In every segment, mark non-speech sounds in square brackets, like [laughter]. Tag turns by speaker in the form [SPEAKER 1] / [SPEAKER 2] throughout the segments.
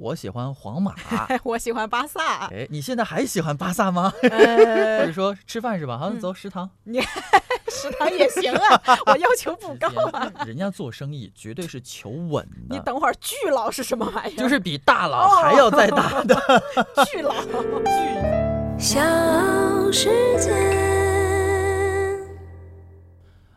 [SPEAKER 1] 我喜欢皇马，[laughs]
[SPEAKER 2] 我喜欢巴萨。
[SPEAKER 1] 哎，你现在还喜欢巴萨吗？[laughs] 或
[SPEAKER 2] 呃
[SPEAKER 1] 者，说吃饭是吧？好，
[SPEAKER 2] 嗯
[SPEAKER 1] 走食堂。
[SPEAKER 2] 你 [laughs] 食堂也行啊，我要求不高啊。
[SPEAKER 1] 人家做生意绝对是求稳的，
[SPEAKER 2] 你等会儿，巨佬是什么玩意儿？
[SPEAKER 1] 就是比大佬还要再大的。
[SPEAKER 2] 巨佬。
[SPEAKER 3] 小世界。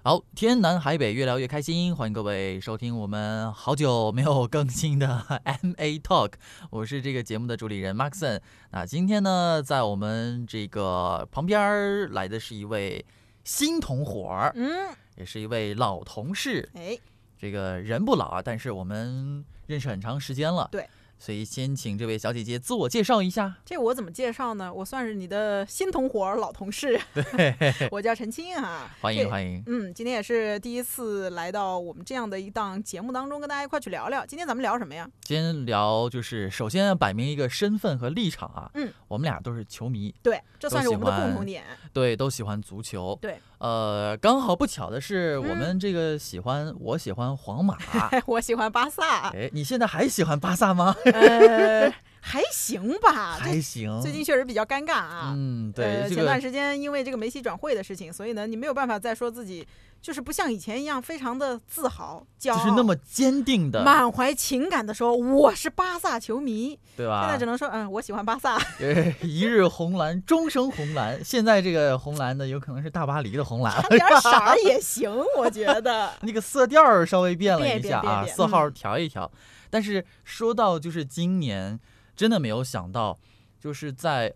[SPEAKER 1] 好，天南海北，越聊越开心，欢迎各位收听我们好久没有更新的 [laughs] MA Talk，我是这个节目的主理人 Maxon。那今天呢，在我们这个旁边儿来的是一位新同伙儿，
[SPEAKER 2] 嗯，
[SPEAKER 1] 也是一位老同事。
[SPEAKER 2] 哎，
[SPEAKER 1] 这个人不老啊，但是我们认识很长时间了。
[SPEAKER 2] 对。
[SPEAKER 1] 所以先请这位小姐姐自我介绍一下。
[SPEAKER 2] 这我怎么介绍呢？我算是你的新同伙、老同事。对 [laughs] 我叫陈青啊，
[SPEAKER 1] 欢迎欢迎。
[SPEAKER 2] 嗯，今天也是第一次来到我们这样的一档节目当中，跟大家一块去聊聊。今天咱们聊什么呀？
[SPEAKER 1] 今天聊就是首先要摆明一个身份和立场啊。
[SPEAKER 2] 嗯，
[SPEAKER 1] 我们俩都是球迷，
[SPEAKER 2] 对，这算是我们的共同点。
[SPEAKER 1] 对，都喜欢足球。
[SPEAKER 2] 对，
[SPEAKER 1] 呃，刚好不巧的是，我
[SPEAKER 2] 嗯
[SPEAKER 1] 们这个喜欢，我喜欢皇马。[laughs]
[SPEAKER 2] 我喜欢巴萨，
[SPEAKER 1] 哎，你现在还喜欢巴萨吗？
[SPEAKER 2] 呃，[laughs] 还行吧。
[SPEAKER 1] 还行。
[SPEAKER 2] 最近确实比较尴尬啊。
[SPEAKER 1] 嗯，对，
[SPEAKER 2] 呃，前段时间因为这个梅西转会的事情，所以呢，你没有办法再说自己就是不像以前一样非常的自豪、骄傲，
[SPEAKER 1] 就是那么坚定的，
[SPEAKER 2] 满怀情感的说我是巴萨球迷。
[SPEAKER 1] 对吧？
[SPEAKER 2] 现在只能说，嗯，我喜欢巴萨。
[SPEAKER 1] 呃，[laughs] 一日红蓝，终生红蓝。现在这个红蓝呢，有可能是大巴黎的红蓝，
[SPEAKER 2] 差点色儿也行，我觉得。[laughs]
[SPEAKER 1] 那个色调儿稍微变了一下啊，色号
[SPEAKER 2] 嗯
[SPEAKER 1] 调一调。但是说到就是今年，真的没有想到，就是在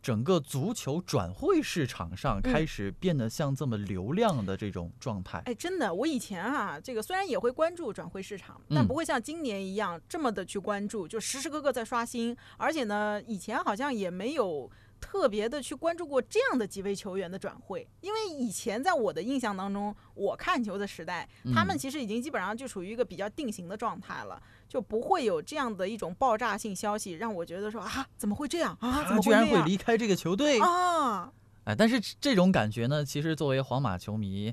[SPEAKER 1] 整个足球转会市场上
[SPEAKER 2] 嗯
[SPEAKER 1] 开始变得像这么流量的这种状态。
[SPEAKER 2] 哎，真的，我以前啊，这个虽然也会关注转会市场，但
[SPEAKER 1] 嗯
[SPEAKER 2] 不会像今年一样这么的去关注，就时时刻刻在刷新。而且呢，以前好像也没有特别的去关注过这样的几位球员的转会，因为以前在我的印象当中，我看球的时代，他们
[SPEAKER 1] 嗯
[SPEAKER 2] 其实已经基本上就处于一个比较定型的状态了，就不会有这样的一种爆炸性消息让我觉得说啊，怎么会这样啊？怎
[SPEAKER 1] 他居然会离开这个球队，
[SPEAKER 2] 啊？
[SPEAKER 1] 哎，但是这种感觉呢，其实作为皇马球迷，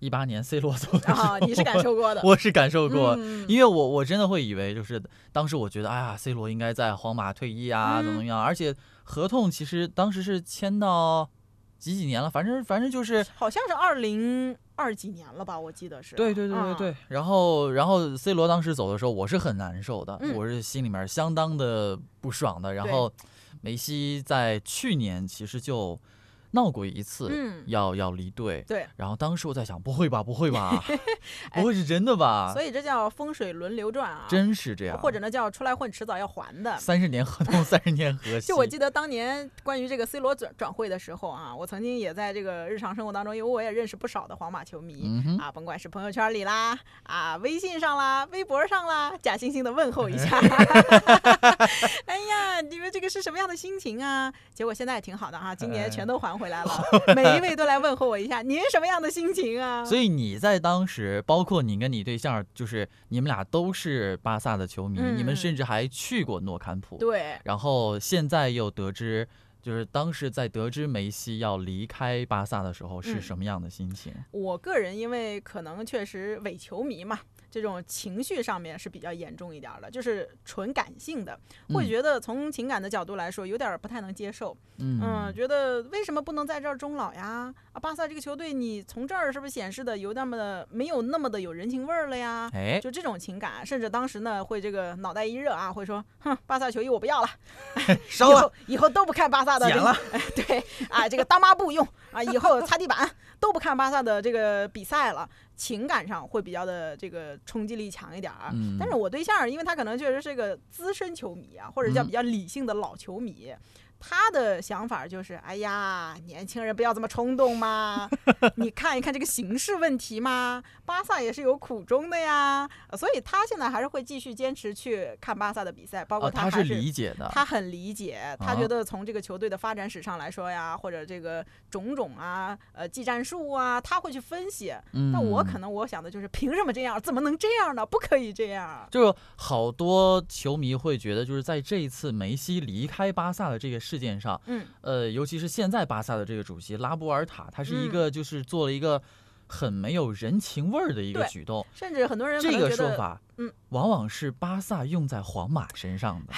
[SPEAKER 1] 一八年 C 罗走
[SPEAKER 2] 啊，你是感受过的。[laughs]
[SPEAKER 1] 我是感受过，
[SPEAKER 2] 嗯
[SPEAKER 1] 因为我我真的会以为，就是当时我觉得，哎呀，C 罗应该在皇马退役啊，怎么怎么样，而且合同其实当时是签到几几年了，反正反正就是，
[SPEAKER 2] 好像是二零二几年了吧，我记得是。
[SPEAKER 1] 对对对对对。然后然后 C 罗当时走的时候，我是很难受的，
[SPEAKER 2] 嗯
[SPEAKER 1] 我是心里面相当的不爽的。然后梅西在去年其实就闹过一次，
[SPEAKER 2] 嗯
[SPEAKER 1] 要要离队。
[SPEAKER 2] 对，
[SPEAKER 1] 然后当时我在想，不会吧，不会吧，[laughs] 不会是真的吧？
[SPEAKER 2] 所以这叫风水轮流转啊，
[SPEAKER 1] 真是这样，
[SPEAKER 2] 或者呢叫出来混，迟早要还的。
[SPEAKER 1] 三十年合同，三十年合期。
[SPEAKER 2] 就我记得当年关于这个 C 罗转转会的时候啊，我曾经也在这个日常生活当中，因为我也认识不少的皇马球迷、
[SPEAKER 1] 嗯，
[SPEAKER 2] 啊，甭管是朋友圈里啦，啊，微信上啦，微博上啦，假惺惺的问候一下。[laughs] [laughs] 哎呀，你们这个是什么样的心情啊？结果现在也挺好的哈、今年全都还回来了，[laughs] 每一位都来问候我一下，您什么样的心情啊？[laughs]
[SPEAKER 1] 所以你在当时，包括你跟你对象，就是你们俩都是巴萨的球迷，
[SPEAKER 2] 嗯
[SPEAKER 1] 你们甚至还去过诺坎普。
[SPEAKER 2] 对，
[SPEAKER 1] 然后现在又得知，就是当时在得知梅西要离开巴萨的时候是
[SPEAKER 2] 嗯
[SPEAKER 1] 什么样的心情？
[SPEAKER 2] 我个人因为可能确实伪球迷嘛，这种情绪上面是比较严重一点儿的，就是纯感性的，会
[SPEAKER 1] 嗯
[SPEAKER 2] 觉得从情感的角度来说有点儿不太能接受。
[SPEAKER 1] 嗯
[SPEAKER 2] 嗯，觉得为什么不能在这儿终老呀？啊，巴萨这个球队你从这儿是不是显示的有那么的没有那么的有人情味儿了呀？
[SPEAKER 1] 哎，
[SPEAKER 2] 就这种情感，甚至当时呢会这个脑袋一热啊，会说，哼，巴萨球衣我不要了，[laughs]
[SPEAKER 1] 烧了
[SPEAKER 2] 以后，以后都不看巴萨的这个
[SPEAKER 1] 剪了，
[SPEAKER 2] 哎，对啊，这个当抹布用啊，以后擦地板都不看巴萨的这个比赛了，情感上会比较的这个冲击力强一点儿。
[SPEAKER 1] 嗯
[SPEAKER 2] 但是我对象，因为他可能确实是个资深球迷啊，或者叫
[SPEAKER 1] 嗯
[SPEAKER 2] 比较理性的老球迷。他的想法就是，哎呀，年轻人不要这么冲动嘛，[laughs] 你看一看这个形势问题嘛，巴萨也是有苦衷的呀，呃所以他现在还是会继续坚持去看巴萨的比赛，包括
[SPEAKER 1] 哦，他
[SPEAKER 2] 还是
[SPEAKER 1] 理解的，
[SPEAKER 2] 他很理解，他
[SPEAKER 1] 啊
[SPEAKER 2] 觉得从这个球队的发展史上来说呀，或者这个种种啊，呃，技战术啊，他会去分析。
[SPEAKER 1] 嗯，
[SPEAKER 2] 那我可能我想的就是，凭什么这样？怎么能这样呢？不可以这样。
[SPEAKER 1] 就好多球迷会觉得，就是在这一次梅西离开巴萨的这个事件上，
[SPEAKER 2] 嗯，
[SPEAKER 1] 呃，尤其是现在巴萨的这个主席拉波尔塔，他是一
[SPEAKER 2] 嗯
[SPEAKER 1] 个就是做了一个很没有人情味儿的一个举动。
[SPEAKER 2] 甚至很多人
[SPEAKER 1] 这个说法，
[SPEAKER 2] 嗯，
[SPEAKER 1] 往往是巴萨用在皇马身上的。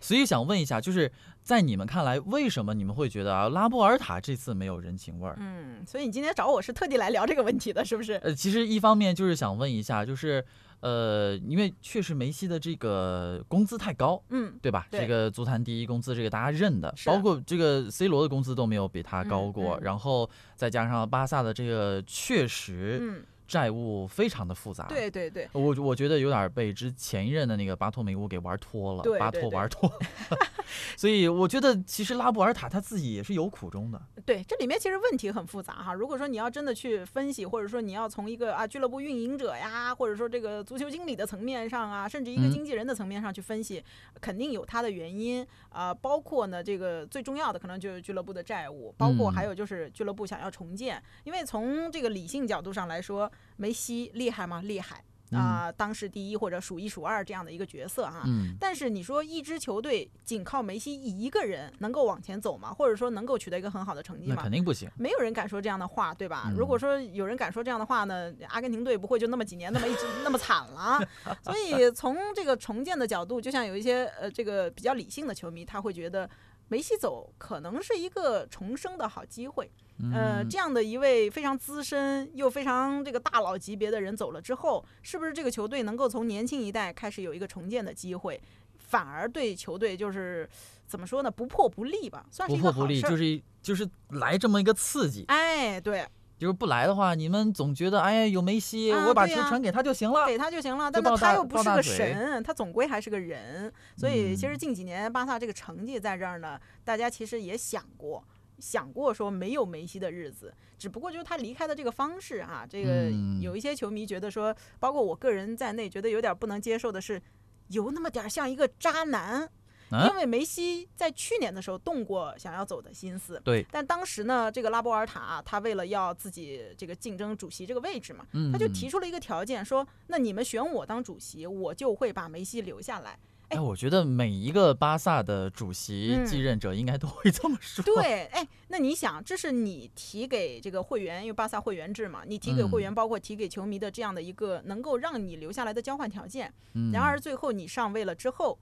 [SPEAKER 1] 所以想问一下，就是在你们看来，为什么你们会觉得啊，拉波尔塔这次没有人情味儿？
[SPEAKER 2] 嗯，所以你今天找我是特地来聊这个问题的，是不是？
[SPEAKER 1] 呃，其实一方面就是想问一下，就是呃，因为确实梅西的这个工资太高，
[SPEAKER 2] 嗯，
[SPEAKER 1] 对吧？
[SPEAKER 2] 对
[SPEAKER 1] 这个足坛第一工资，这个大家认的，包括这个 C 罗的工资都没有比他高
[SPEAKER 2] 嗯
[SPEAKER 1] 过，
[SPEAKER 2] 嗯。
[SPEAKER 1] 然后再加上巴萨的这个确实
[SPEAKER 2] 嗯，
[SPEAKER 1] 债务非常的复杂，
[SPEAKER 2] 对对对，
[SPEAKER 1] 我我觉得有点被之前一任的那个巴托梅乌给玩脱了，巴托玩脱，[laughs] 所以我觉得其实拉布尔塔他自己也是有苦衷的，
[SPEAKER 2] 对，这里面其实问题很复杂哈。如果说你要真的去分析，或者说你要从一个啊俱乐部运营者呀，或者说这个足球经理的层面上啊，甚至一个
[SPEAKER 1] 嗯。
[SPEAKER 2] 经纪人的层面上去分析，肯定有他的原因。啊、包括呢这个最重要的可能就是俱乐部的债务，包括还
[SPEAKER 1] 嗯
[SPEAKER 2] 有就是俱乐部想要重建。因为从这个理性角度上来说，梅西厉害吗？厉害啊、当时第一或者数一数二这样的一个角色哈。
[SPEAKER 1] 嗯，
[SPEAKER 2] 但是你说一支球队仅靠梅西一个人能够往前走吗？或者说能够取得一个很好的成绩吗
[SPEAKER 1] 那肯？定不行，
[SPEAKER 2] 没有人敢说这样的话，对吧？
[SPEAKER 1] 嗯
[SPEAKER 2] 如果说有人敢说这样的话呢，阿根廷队不会就那么几年那么一直那么惨了。[laughs] 所以从这个重建的角度，就像有一些呃这个比较理性的球迷，他会觉得梅西走可能是一个重生的好机会。呃，
[SPEAKER 1] 嗯
[SPEAKER 2] 这样的一位非常资深又非常这个大佬级别的人走了之后，是不是这个球队能够从年轻一代开始有一个重建的机会，反而对球队就是怎么说呢，不破不立吧，算是
[SPEAKER 1] 不
[SPEAKER 2] 一
[SPEAKER 1] 破不立，
[SPEAKER 2] 个好事儿。
[SPEAKER 1] 就是就是来这么一个刺激，
[SPEAKER 2] 哎，对，
[SPEAKER 1] 就是不来的话，你们总觉得哎呀有梅西，
[SPEAKER 2] 啊
[SPEAKER 1] 我把球传给他就行了，
[SPEAKER 2] 给他就行了。但是他又不是个神，他总归还是个人。所以其实
[SPEAKER 1] 嗯
[SPEAKER 2] 近几年巴萨这个成绩在这儿呢，大家其实也想过。想过说没有梅西的日子，只不过就是他离开的这个方式啊，这个
[SPEAKER 1] 嗯
[SPEAKER 2] 有一些球迷觉得说，包括我个人在内，觉得有点不能接受的是，有那么点儿像一个渣男。
[SPEAKER 1] 啊
[SPEAKER 2] 因为梅西在去年的时候动过想要走的心思，
[SPEAKER 1] 对，
[SPEAKER 2] 但当时呢，这个拉波尔塔啊他为了要自己这个竞争主席这个位置嘛，
[SPEAKER 1] 嗯，
[SPEAKER 2] 他就提出了一个条件，说那你们选我当主席，我就会把梅西留下来。
[SPEAKER 1] 哎，我觉得每一个巴萨的主席
[SPEAKER 2] 嗯
[SPEAKER 1] 继任者应该都会这么说。
[SPEAKER 2] 对，哎，那你想，这是你提给这个会员，因为巴萨会员制嘛，你提给会员，
[SPEAKER 1] 嗯
[SPEAKER 2] 包括提给球迷的这样的一个能够让你留下来的交换条件。
[SPEAKER 1] 嗯，
[SPEAKER 2] 然而最后你上位了之后。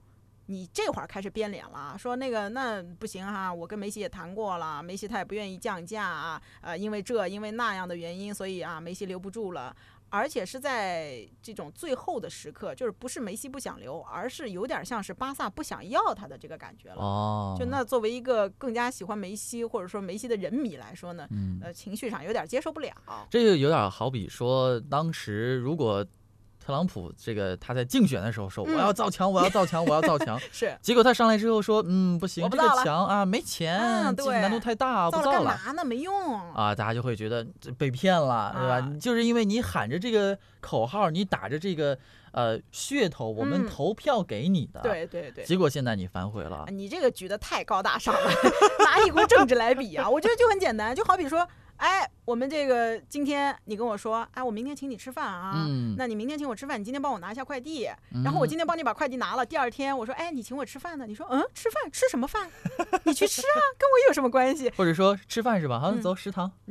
[SPEAKER 2] 你这会儿开始变脸了，说那个那不行哈、我跟梅西也谈过了，梅西他也不愿意降价啊，呃，因为这因为那样的原因，所以啊，梅西留不住了。而且是在这种最后的时刻，就是不是梅西不想留，而是有点像是巴萨不想要他的这个感觉了。
[SPEAKER 1] 哦，
[SPEAKER 2] 就那作为一个更加喜欢梅西或者说梅西的人迷来说呢，
[SPEAKER 1] 嗯，
[SPEAKER 2] 呃，情绪上有点接受不了。
[SPEAKER 1] 这就有点好比说，当时如果特朗普这个他在竞选的时候说、
[SPEAKER 2] 嗯
[SPEAKER 1] 我要造墙，我要造墙，我要造墙，[laughs]
[SPEAKER 2] 是
[SPEAKER 1] 结果他上来之后说，嗯，不行，这个
[SPEAKER 2] 我不造
[SPEAKER 1] 墙啊没钱，难度太大，不
[SPEAKER 2] 造了嘛呢？没用。
[SPEAKER 1] 啊，大家就会觉得这被骗了，对吧？
[SPEAKER 2] 啊
[SPEAKER 1] 就是因为你喊着这个口号，你打着这个呃噱头，我们
[SPEAKER 2] 嗯
[SPEAKER 1] 投票给你的，，
[SPEAKER 2] 对对对。
[SPEAKER 1] 结果现在你反悔了
[SPEAKER 2] 啊，你这个举得太高大上了，[laughs] 拿一股政治来比啊！我觉得就很简单，就好比说，哎，我们这个今天你跟我说，哎，我明天请你吃饭啊，
[SPEAKER 1] 嗯
[SPEAKER 2] 那你明天请我吃饭，你今天帮我拿一下快递，然后我今天帮你把快递拿了，第二天我说，哎，你请我吃饭呢？你说，嗯，吃饭吃什么饭？你去吃啊，跟我有什么关系？[laughs]
[SPEAKER 1] 或者说吃饭是吧？好，
[SPEAKER 2] 啊
[SPEAKER 1] 走食堂。[laughs]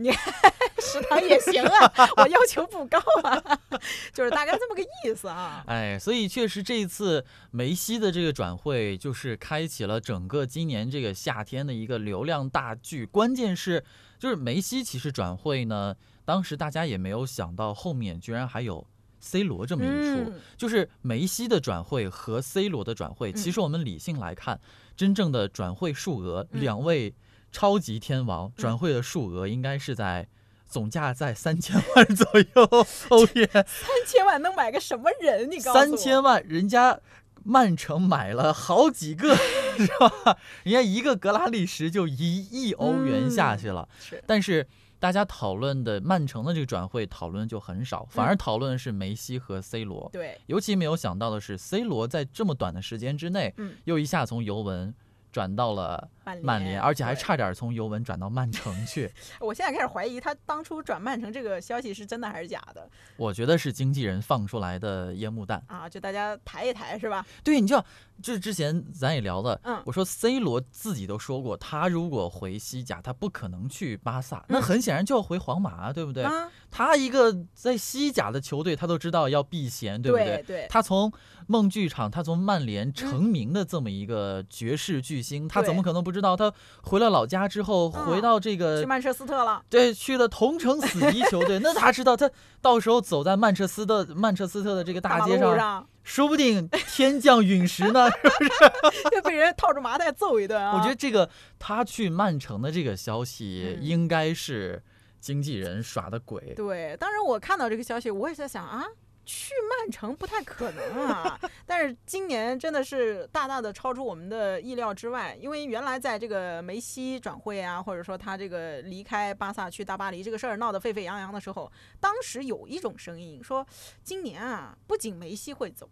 [SPEAKER 2] 食堂也行啊，[laughs] 我要求不高啊，[laughs] 就是大概这么个意思啊。
[SPEAKER 1] 哎，所以确实这一次梅西的这个转会，就是开启了整个今年这个夏天的一个流量大剧。关键是，就是梅西其实转会呢，当时大家也没有想到后面居然还有 C 罗这么一出。
[SPEAKER 2] 嗯
[SPEAKER 1] 就是梅西的转会和 C 罗的转会，其实我们理性来看，真正的转会数额，
[SPEAKER 2] 嗯
[SPEAKER 1] 两位超级天王转会的数额应该是在。总价在三千万左右欧元，
[SPEAKER 2] 三千万能买个什么人？你告诉我。
[SPEAKER 1] 三千万，人家曼城买了好几个，[laughs] 是吧？人家一个格拉利什就一亿欧元下去了。
[SPEAKER 2] 是
[SPEAKER 1] 但是大家讨论的曼城的这个转会讨论就很少，反而讨论的是梅西和 C 罗。
[SPEAKER 2] 对，
[SPEAKER 1] 尤其没有想到的是，C 罗在这么短的时间之内，
[SPEAKER 2] 嗯
[SPEAKER 1] 又一下从尤文转到了
[SPEAKER 2] 曼联，
[SPEAKER 1] 而且还差点从尤文转到曼城去。[laughs]
[SPEAKER 2] 我现在开始怀疑他当初转曼城这个消息是真的还是假的
[SPEAKER 1] 我觉得是经纪人放出来的烟幕弹。
[SPEAKER 2] 啊？就大家抬一抬是吧？
[SPEAKER 1] 对，你知道，就是之前咱也聊了，
[SPEAKER 2] 嗯
[SPEAKER 1] 我说 C 罗自己都说过，他如果回西甲，他不可能去巴萨，那
[SPEAKER 2] 嗯
[SPEAKER 1] 很显然就要回皇马啊，对不对？
[SPEAKER 2] 啊，
[SPEAKER 1] 他一个在西甲的球队，他都知道要避嫌，对不对？
[SPEAKER 2] 对
[SPEAKER 1] 他从梦剧场，他从曼联成名的这么一个绝世巨星，他怎么可能不知道？他回了老家之后，
[SPEAKER 2] 嗯
[SPEAKER 1] 回到这个
[SPEAKER 2] 去曼彻斯特了。
[SPEAKER 1] 对，去了同城死敌球队，那他知道他到时候走在曼彻斯特曼彻斯特的这个大街上，说不定天降陨石呢。[laughs]
[SPEAKER 2] 就被人套着麻袋揍一顿啊！
[SPEAKER 1] 我觉得这个他去曼城的这个消息，
[SPEAKER 2] 嗯
[SPEAKER 1] 应该是经纪人耍的鬼。
[SPEAKER 2] 对，当然我看到这个消息，我也在想啊，去曼城不太可能啊。但是今年真的是大大的超出我们的意料之外，因为原来在这个梅西转会啊，或者说他这个离开巴萨去大巴黎这个事儿闹得沸沸扬扬的时候，当时有一种声音说，今年啊，不仅梅西会走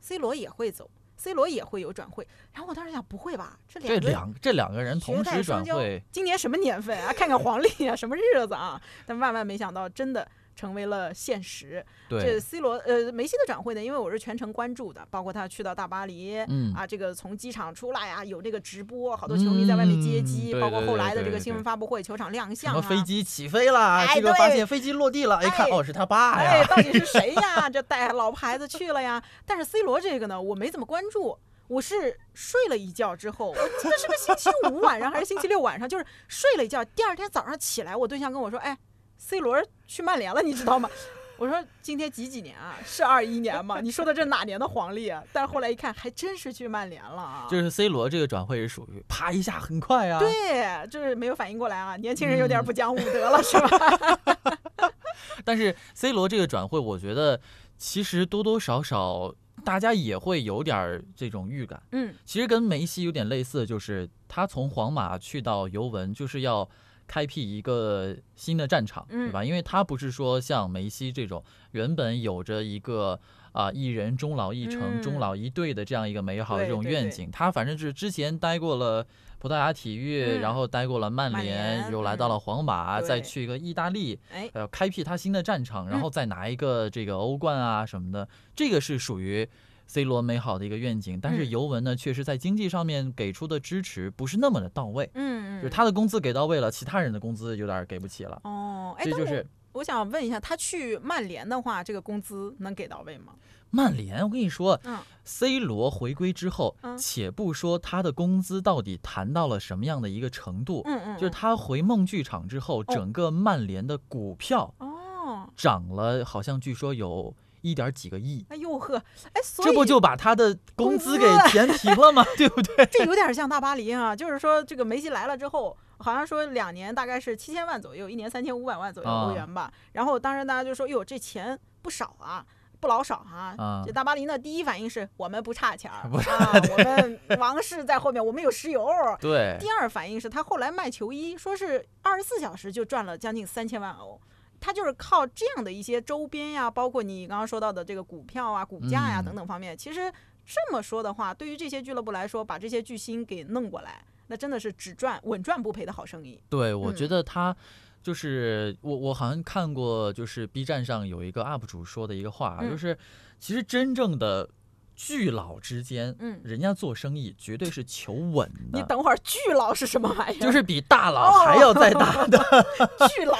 [SPEAKER 2] ，C 罗也会走。C 罗也会有转会，然后我当时想，不会吧？这两个
[SPEAKER 1] 这两这两个人同时转会，
[SPEAKER 2] 今年什么年份啊？看看黄历啊，什么日子啊？但万万没想到，真的成为了现实。
[SPEAKER 1] 对这
[SPEAKER 2] ，C 罗呃梅西的转会呢，因为我是全程关注的，包括他去到大巴黎。
[SPEAKER 1] 嗯
[SPEAKER 2] 啊，这个从机场出来呀、有这个直播，好多球迷在外面接机，
[SPEAKER 1] 嗯
[SPEAKER 2] 包括后来的这个新闻发布会、球场亮相啊，
[SPEAKER 1] 么飞机起飞了，
[SPEAKER 2] 哎
[SPEAKER 1] 这个发
[SPEAKER 2] 对
[SPEAKER 1] 现飞机落地了，一看
[SPEAKER 2] 哎
[SPEAKER 1] 哦是他爸
[SPEAKER 2] 哎，
[SPEAKER 1] 呀。
[SPEAKER 2] 到底是 [laughs] 谁呀？这带老婆孩子去了呀？但是 C 罗这个呢，我没怎么关注。我是睡了一觉之后，[laughs] 我记得是个星期五晚上还是星期六晚上，就是睡了一觉，第二天早上起来，我对象跟我说：“哎，C 罗去曼联了，你知道吗？”我说：“今天几几年啊？是二一年吗？你说的这哪年的黄历啊？”但是后来一看，还真是去曼联了啊！
[SPEAKER 1] 就是 C 罗这个转会是属于啪一下很快啊，
[SPEAKER 2] 对，就是没有反应过来啊，年轻人有点
[SPEAKER 1] 嗯
[SPEAKER 2] 不讲武德了，是吧？[laughs]
[SPEAKER 1] 但是 C 罗这个转会，我觉得其实多多少少大家也会有点儿这种预感。
[SPEAKER 2] 嗯，
[SPEAKER 1] 其实跟梅西有点类似，就是他从皇马去到尤文，就是要开辟一个新的战场，对吧？因为他不是说像梅西这种原本有着一个啊、一人终老一城、
[SPEAKER 2] 嗯。
[SPEAKER 1] 终老一队的这样一个美好的这种愿景，他反正是之前待过了。葡萄牙体育，
[SPEAKER 2] 嗯。
[SPEAKER 1] 然后待过了曼
[SPEAKER 2] 曼
[SPEAKER 1] 联，又来到了皇马，
[SPEAKER 2] 对。
[SPEAKER 1] 再去一个意大利，
[SPEAKER 2] 哎，
[SPEAKER 1] 呃，开辟他新的战场，然后再拿一个这个欧冠啊什么的，这个是属于 C 罗美好的一个愿景。但是
[SPEAKER 2] 嗯
[SPEAKER 1] 尤文呢，确实在经济上面给出的支持不是那么的到位，
[SPEAKER 2] 嗯嗯，
[SPEAKER 1] 就是他的工资给到位了，其他人的工资有点给不起了。
[SPEAKER 2] 哦，哎，
[SPEAKER 1] 这就是
[SPEAKER 2] 我想问一下，他去曼联的话，这个工资能给到位吗？
[SPEAKER 1] 曼联，我跟你说
[SPEAKER 2] 嗯
[SPEAKER 1] ，C 罗回归之后，
[SPEAKER 2] 嗯
[SPEAKER 1] 且不说他的工资到底谈到了什么样的一个程度，
[SPEAKER 2] 嗯嗯，
[SPEAKER 1] 就是他回梦剧场之后，整个曼联的股票
[SPEAKER 2] 哦，
[SPEAKER 1] 涨了，好像据说有一点几个亿。
[SPEAKER 2] 哎呦呵，哎，所以
[SPEAKER 1] 这不就把他的工资给填平了吗？[laughs] 对不对？
[SPEAKER 2] 这有点像大巴黎啊，[laughs] 就是说这个梅西来了之后，好像说两年大概是七千万左右，一年三千五百万左右
[SPEAKER 1] 啊
[SPEAKER 2] 欧元吧。然后当时大家就说，哟，这钱不少啊。不老少啊！
[SPEAKER 1] 啊
[SPEAKER 2] 这大巴黎呢，第一反应是我们不差钱儿 [laughs] 啊，我们王室在后面，我们有石油。
[SPEAKER 1] 对
[SPEAKER 2] 第二反应是他后来卖球衣，说是二十四小时就赚了将近三千万欧。他就是靠这样的一些周边呀，包括你刚刚说到的这个股票啊、股价呀
[SPEAKER 1] 嗯。
[SPEAKER 2] 等等方面，其实这么说的话，对于这些俱乐部来说，把这些巨星给弄过来，那真的是只赚稳赚不赔的好生意。
[SPEAKER 1] 对，我
[SPEAKER 2] 嗯。
[SPEAKER 1] 觉得他就是我，我好像看过，就是 B 站上有一个 UP 主说的一个话，
[SPEAKER 2] 嗯
[SPEAKER 1] 就是其实真正的巨佬之间，
[SPEAKER 2] 嗯。
[SPEAKER 1] 人家做生意绝对是求稳的，
[SPEAKER 2] 你等会儿，巨佬是什么玩意儿？
[SPEAKER 1] 就是比大佬还要再大的。[laughs]
[SPEAKER 2] 巨佬，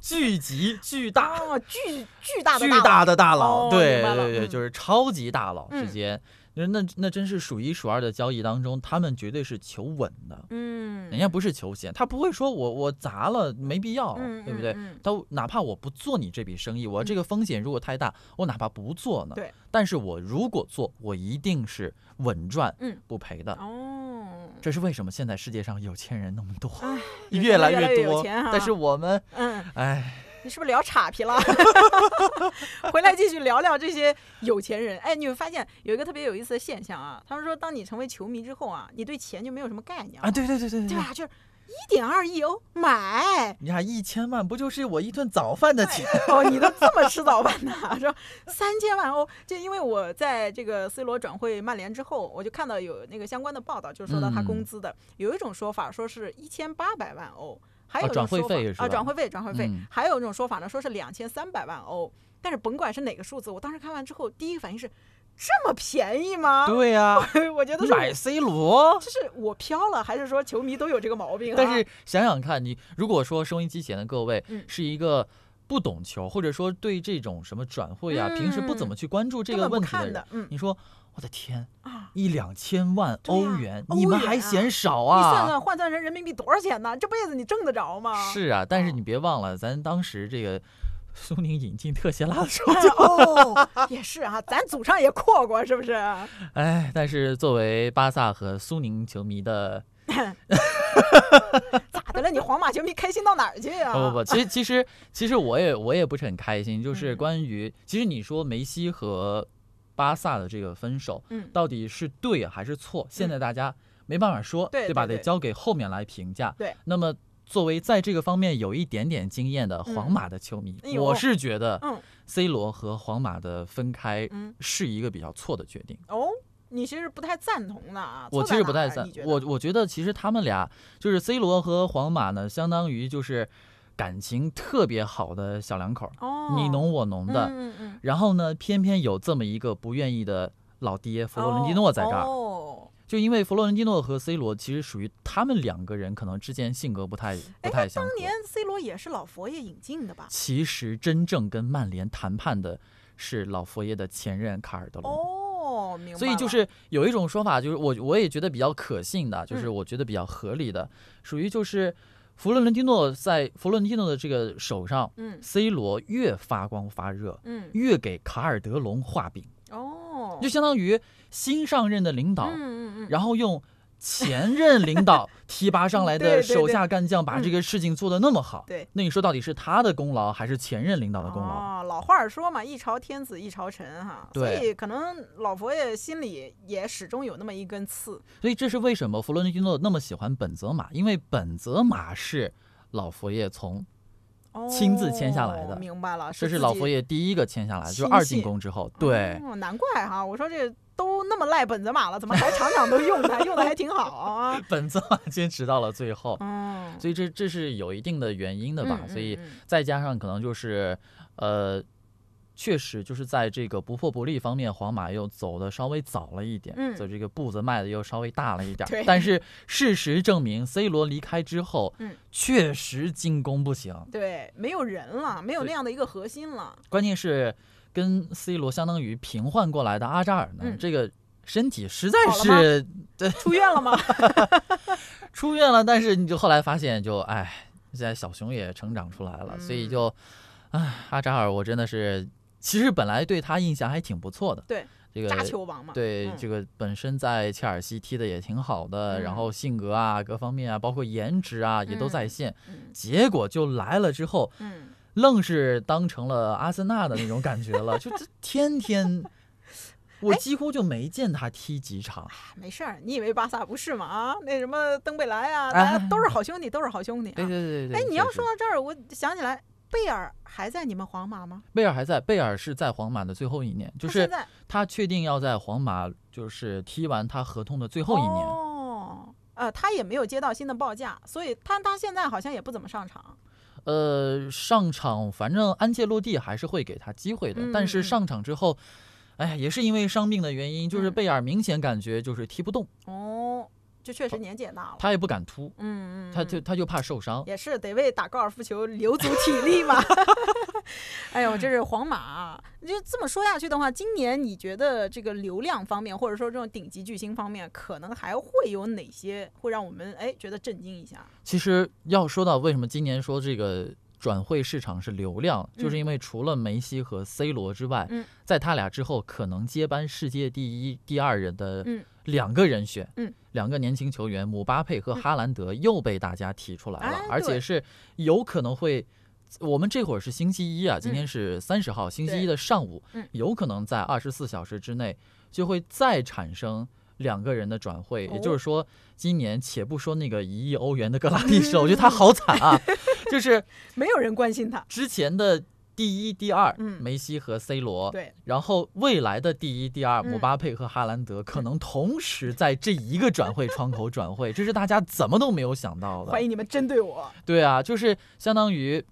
[SPEAKER 1] 巨级巨大。
[SPEAKER 2] 哦，巨巨大的
[SPEAKER 1] 巨大的大佬，
[SPEAKER 2] 哦
[SPEAKER 1] 对对对，
[SPEAKER 2] 嗯。
[SPEAKER 1] 就是超级大佬之
[SPEAKER 2] 嗯。
[SPEAKER 1] 间，那那那真是数一数二的交易当中，他们绝对是求稳的。
[SPEAKER 2] 嗯，
[SPEAKER 1] 人家不是求闲，他不会说我我砸了没必要，
[SPEAKER 2] 嗯，
[SPEAKER 1] 对不对？
[SPEAKER 2] 嗯嗯
[SPEAKER 1] 他哪怕我不做你这笔生意，我这个风险如果太大，我哪怕不做呢？
[SPEAKER 2] 对。
[SPEAKER 1] 但是我如果做，我一定是稳赚
[SPEAKER 2] 嗯
[SPEAKER 1] 不赔的。
[SPEAKER 2] 哦，
[SPEAKER 1] 这是为什么现在世界上有钱人那么多，
[SPEAKER 2] 哎，
[SPEAKER 1] 越来
[SPEAKER 2] 来越有
[SPEAKER 1] 多。但是我们，
[SPEAKER 2] 嗯。
[SPEAKER 1] 哎，
[SPEAKER 2] 你是不是聊岔皮了？[laughs] 回来继续聊聊这些有钱人。哎，你会发现有一个特别有意思的现象啊，他们说，当你成为球迷之后啊，你对钱就没有什么概念
[SPEAKER 1] 啊，对对对对
[SPEAKER 2] 对吧？就是一点二亿欧买
[SPEAKER 1] 你看一千万不就是我一顿早饭的钱？
[SPEAKER 2] 哦，[laughs] 你都这么吃早饭的，[laughs] 说三千万欧，就因为我在这个 C 罗转会曼联之后，我就看到有那个相关的报道，就是说到他
[SPEAKER 1] 嗯
[SPEAKER 2] 工资的，有一种说法说是一千八百万欧，还有一种
[SPEAKER 1] 转会
[SPEAKER 2] 说法啊，
[SPEAKER 1] 费是吧
[SPEAKER 2] 转会费，转会费，
[SPEAKER 1] 嗯
[SPEAKER 2] 还有一种说法呢，说是两千三百万欧，但是甭管是哪个数字，我当时看完之后，第一个反应是这么便宜吗？[laughs]
[SPEAKER 1] 对呀、
[SPEAKER 2] 我觉得是
[SPEAKER 1] 买 C 罗。
[SPEAKER 2] 就是我飘了，还是说球迷都有这个毛病、啊？
[SPEAKER 1] 但是想想看，你如果说收音机前的各位
[SPEAKER 2] 嗯
[SPEAKER 1] 是一个不懂球，或者说对这种什么转会啊，平时不怎么去关注这个问题的人，你说我的天，
[SPEAKER 2] 啊，
[SPEAKER 1] 一两千万欧元，
[SPEAKER 2] 欧
[SPEAKER 1] 你们还嫌少啊
[SPEAKER 2] 你算
[SPEAKER 1] 啊？
[SPEAKER 2] 算换算成人民币多少钱呢？这辈子你挣得着吗？
[SPEAKER 1] 是啊，但是
[SPEAKER 2] 哦
[SPEAKER 1] 你别忘了，咱当时这个苏宁引进特谢拉的时候
[SPEAKER 2] 哎
[SPEAKER 1] 就，
[SPEAKER 2] 哦，也是啊，[laughs] 咱祖上也阔过，是不是？
[SPEAKER 1] 哎，但是作为巴萨和苏宁球迷的，[laughs]
[SPEAKER 2] 咋的了？你皇马球迷开心到哪儿去呀、
[SPEAKER 1] 不 [laughs] 不不，其实其实其实我也我也不是很开心，就是
[SPEAKER 2] 嗯
[SPEAKER 1] 关于其实你说梅西和巴萨的这个分手，
[SPEAKER 2] 嗯，
[SPEAKER 1] 到底是对还是错？现在大家没办法说，吧？
[SPEAKER 2] 对对对
[SPEAKER 1] 得交给后面来评价。
[SPEAKER 2] 对。
[SPEAKER 1] 那么，作为在这个方面有一点点经验的皇
[SPEAKER 2] 嗯
[SPEAKER 1] 马的球迷，我是觉得
[SPEAKER 2] 嗯
[SPEAKER 1] C 罗和皇马的分开
[SPEAKER 2] 嗯，
[SPEAKER 1] 是一个比较错的决定。
[SPEAKER 2] 哦，你其实不太赞同的啊。
[SPEAKER 1] 我其实不太赞我我觉得其实他们俩就是 C 罗和皇马呢，相当于就是感情特别好的小两口你侬我侬的。
[SPEAKER 2] 嗯嗯嗯，
[SPEAKER 1] 然后呢，偏偏有这么一个不愿意的老爹弗洛伦蒂诺在这儿。
[SPEAKER 2] 哦，
[SPEAKER 1] 就因为弗洛伦蒂诺和 C 罗其实属于他们两个人可能之间性格不太不
[SPEAKER 2] 哎
[SPEAKER 1] 太相合
[SPEAKER 2] 当。年 C 罗也是老佛爷引进的吧？
[SPEAKER 1] 其实真正跟曼联谈判的是老佛爷的前任卡尔德隆。
[SPEAKER 2] 哦，明白。
[SPEAKER 1] 所以就是有一种说法，就是我我也觉得比较可信的，就是
[SPEAKER 2] 嗯
[SPEAKER 1] 我觉得比较合理的，属于就是弗洛伦蒂诺在弗洛伦蒂诺的这个手上
[SPEAKER 2] 嗯
[SPEAKER 1] ，C 罗越发光发热，
[SPEAKER 2] 嗯。
[SPEAKER 1] 越给卡尔德隆画饼，
[SPEAKER 2] 哦，
[SPEAKER 1] 就相当于新上任的领导，
[SPEAKER 2] 嗯嗯嗯，
[SPEAKER 1] 然后用前任领导 [laughs] 提拔上来的手下干将把这
[SPEAKER 2] 嗯
[SPEAKER 1] 个事情做得那么好，
[SPEAKER 2] 对。
[SPEAKER 1] 那你说到底是他的功劳还是前任领导的功劳？
[SPEAKER 2] 哦，老话儿说嘛，一朝天子一朝臣哈，所
[SPEAKER 1] 对
[SPEAKER 2] 以可能老佛爷心里也始终有那么一根刺。
[SPEAKER 1] 所以这是为什么弗洛伦蒂诺那么喜欢本泽马，因为本泽马是老佛爷从亲自签下来的
[SPEAKER 2] 哦明白了，
[SPEAKER 1] 这是老佛爷第一个签下来的，就是二进宫之后，对。
[SPEAKER 2] 哦，难怪哈，我说这都那么赖本泽马了，怎么还场场都用他，[laughs] 用的还挺好啊？
[SPEAKER 1] 本泽马坚持到了最后，
[SPEAKER 2] 嗯，
[SPEAKER 1] 所以这这是有一定的原因的吧？
[SPEAKER 2] 嗯
[SPEAKER 1] 所以再加上可能就是，呃，确实就是在这个不破不立方面，皇马又走的稍微早了一点，
[SPEAKER 2] 嗯
[SPEAKER 1] 走这个步子迈的又稍微大了一点
[SPEAKER 2] 对。
[SPEAKER 1] 但是事实证明，C 罗离开之后，
[SPEAKER 2] 嗯
[SPEAKER 1] 确实进攻不行，
[SPEAKER 2] 对，没有人了，没有那样的一个核心了。
[SPEAKER 1] 关键是跟 C 罗相当于平换过来的阿扎尔呢，
[SPEAKER 2] 嗯。
[SPEAKER 1] 这个身体实在是
[SPEAKER 2] 出院了吗？[laughs]
[SPEAKER 1] 出院了，但是你就后来发现就，哎，现在小熊也成长出来了，所以
[SPEAKER 2] 嗯。
[SPEAKER 1] 就，哎，阿扎尔我真的是，其实本来对他印象还挺不错的，
[SPEAKER 2] 对，
[SPEAKER 1] 这个
[SPEAKER 2] 扎球王嘛。
[SPEAKER 1] 对、
[SPEAKER 2] 嗯
[SPEAKER 1] 这个本身在切尔西踢的也挺好的，然
[SPEAKER 2] 嗯
[SPEAKER 1] 后性格啊各方面啊，包括颜值啊也都在
[SPEAKER 2] 嗯
[SPEAKER 1] 线，
[SPEAKER 2] 嗯。
[SPEAKER 1] 结果就来了之后，
[SPEAKER 2] 嗯，
[SPEAKER 1] 愣是当成了阿森纳的那种感觉了，就这天天。我
[SPEAKER 2] 哎
[SPEAKER 1] 几乎就没见他踢几场，
[SPEAKER 2] 没事儿，你以为巴萨不是吗？啊，那什么登贝莱啊，
[SPEAKER 1] 哎
[SPEAKER 2] 大家都是好兄弟，都是好兄弟啊。
[SPEAKER 1] 对对对对。
[SPEAKER 2] 哎，你要说到这儿，我想起来，贝尔还在你们皇马吗？
[SPEAKER 1] 贝尔还在，贝尔是在皇马的最后一年，就是
[SPEAKER 2] 他
[SPEAKER 1] 确定要在皇马，就是踢完他合同的最后一年。
[SPEAKER 2] 哦，呃，他也没有接到新的报价，所以他他现在好像也不怎么上场。
[SPEAKER 1] 呃，上场反正安切洛蒂还是会给他机会的，
[SPEAKER 2] 嗯
[SPEAKER 1] 但是
[SPEAKER 2] 嗯
[SPEAKER 1] 上场之后，哎呀，也是因为伤病的原因，就是
[SPEAKER 2] 嗯
[SPEAKER 1] 贝尔明显感觉就是踢不动，
[SPEAKER 2] 哦，就确实年纪也大了。
[SPEAKER 1] 他也不敢突，
[SPEAKER 2] 嗯嗯，
[SPEAKER 1] 他就
[SPEAKER 2] 嗯
[SPEAKER 1] 他就怕受伤。
[SPEAKER 2] 也是得为打高尔夫球留足体力嘛。[laughs] [laughs] 哎呦，这是皇马啊！你就这么说下去的话，今年你觉得这个流量方面，或者说这种顶级巨星方面，可能还会有哪些会让我们哎觉得震惊一下？
[SPEAKER 1] 其实要说到为什么今年说这个转会市场是流量，就是
[SPEAKER 2] 嗯
[SPEAKER 1] 因为除了梅西和 C 罗之外，
[SPEAKER 2] 嗯
[SPEAKER 1] 在他俩之后可能接班世界第一、第二人的
[SPEAKER 2] 嗯
[SPEAKER 1] 两个人选，
[SPEAKER 2] 嗯
[SPEAKER 1] 两个年轻球员姆巴佩和
[SPEAKER 2] 嗯
[SPEAKER 1] 哈兰德又被大家提出来了，
[SPEAKER 2] 哎
[SPEAKER 1] 而且是有可能会。我们这会儿是星期一啊，今
[SPEAKER 2] 嗯
[SPEAKER 1] 天是三十号，星期一的上午，
[SPEAKER 2] 嗯
[SPEAKER 1] 有可能在二十四小时之内就会再产生两个人的转会，也
[SPEAKER 2] 哦
[SPEAKER 1] 就是说，今年且不说那个一亿欧元的格拉 [laughs] 利什，我觉得他好惨啊，就是 [laughs]
[SPEAKER 2] 没有人关心他。
[SPEAKER 1] 之前的第一、第二，
[SPEAKER 2] 嗯
[SPEAKER 1] 梅西和 C 罗，
[SPEAKER 2] 对，
[SPEAKER 1] 然后未来的第一、第二，
[SPEAKER 2] 嗯
[SPEAKER 1] 姆巴佩和哈兰德可能同时在这一个转会窗口转会，这是大家怎么都没有想到的
[SPEAKER 2] 欢。迎你们针对我。
[SPEAKER 1] 对啊，就是相当于